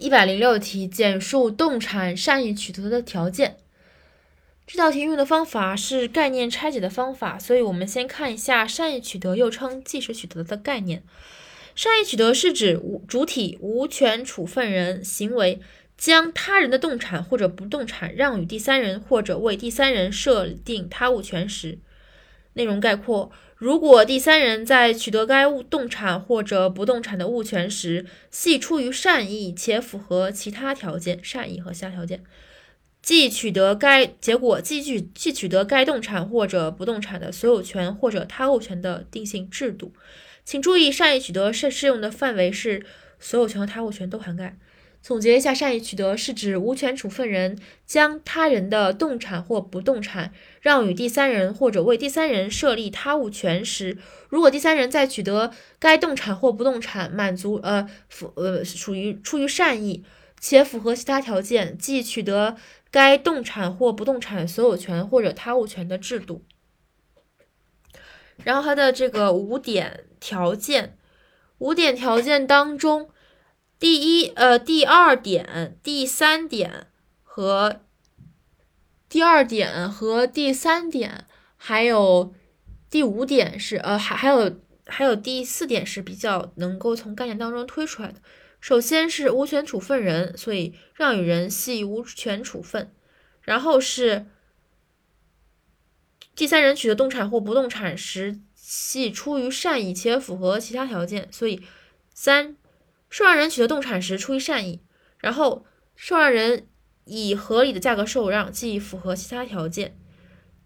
一百零六题，简述动产善意取得的条件。这道题用的方法是概念拆解的方法，所以我们先看一下善意取得，又称即时取得的概念。善意取得是指无主体无权处分人行为将他人的动产或者不动产让与第三人，或者为第三人设定他物权时。内容概括：如果第三人在取得该物动产或者不动产的物权时，系出于善意且符合其他条件，善意和其他条件，即取得该结果，即取即取得该动产或者不动产的所有权或者他物权的定性制度。请注意，善意取得适适用的范围是所有权和他物权都涵盖。总结一下，善意取得是指无权处分人将他人的动产或不动产让与第三人，或者为第三人设立他物权时，如果第三人在取得该动产或不动产满足呃符呃属于出于善意且符合其他条件，即取得该动产或不动产所有权或者他物权的制度。然后它的这个五点条件，五点条件当中。第一，呃，第二点、第三点和第二点和第三点，还有第五点是，呃，还还有还有第四点是比较能够从概念当中推出来的。首先是无权处分人，所以让与人系无权处分。然后是第三人取得动产或不动产时，系出于善意且符合其他条件，所以三。受让人取得动产时出于善意，然后受让人以合理的价格受让，即符合其他条件，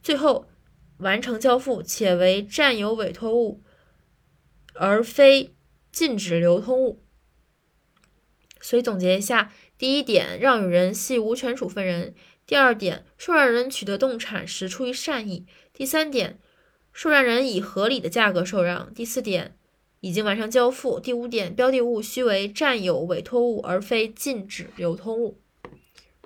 最后完成交付且为占有委托物，而非禁止流通物。所以总结一下：第一点，让与人系无权处分人；第二点，受让人取得动产时出于善意；第三点，受让人以合理的价格受让；第四点。已经完成交付。第五点，标的物须为占有委托物，而非禁止流通物。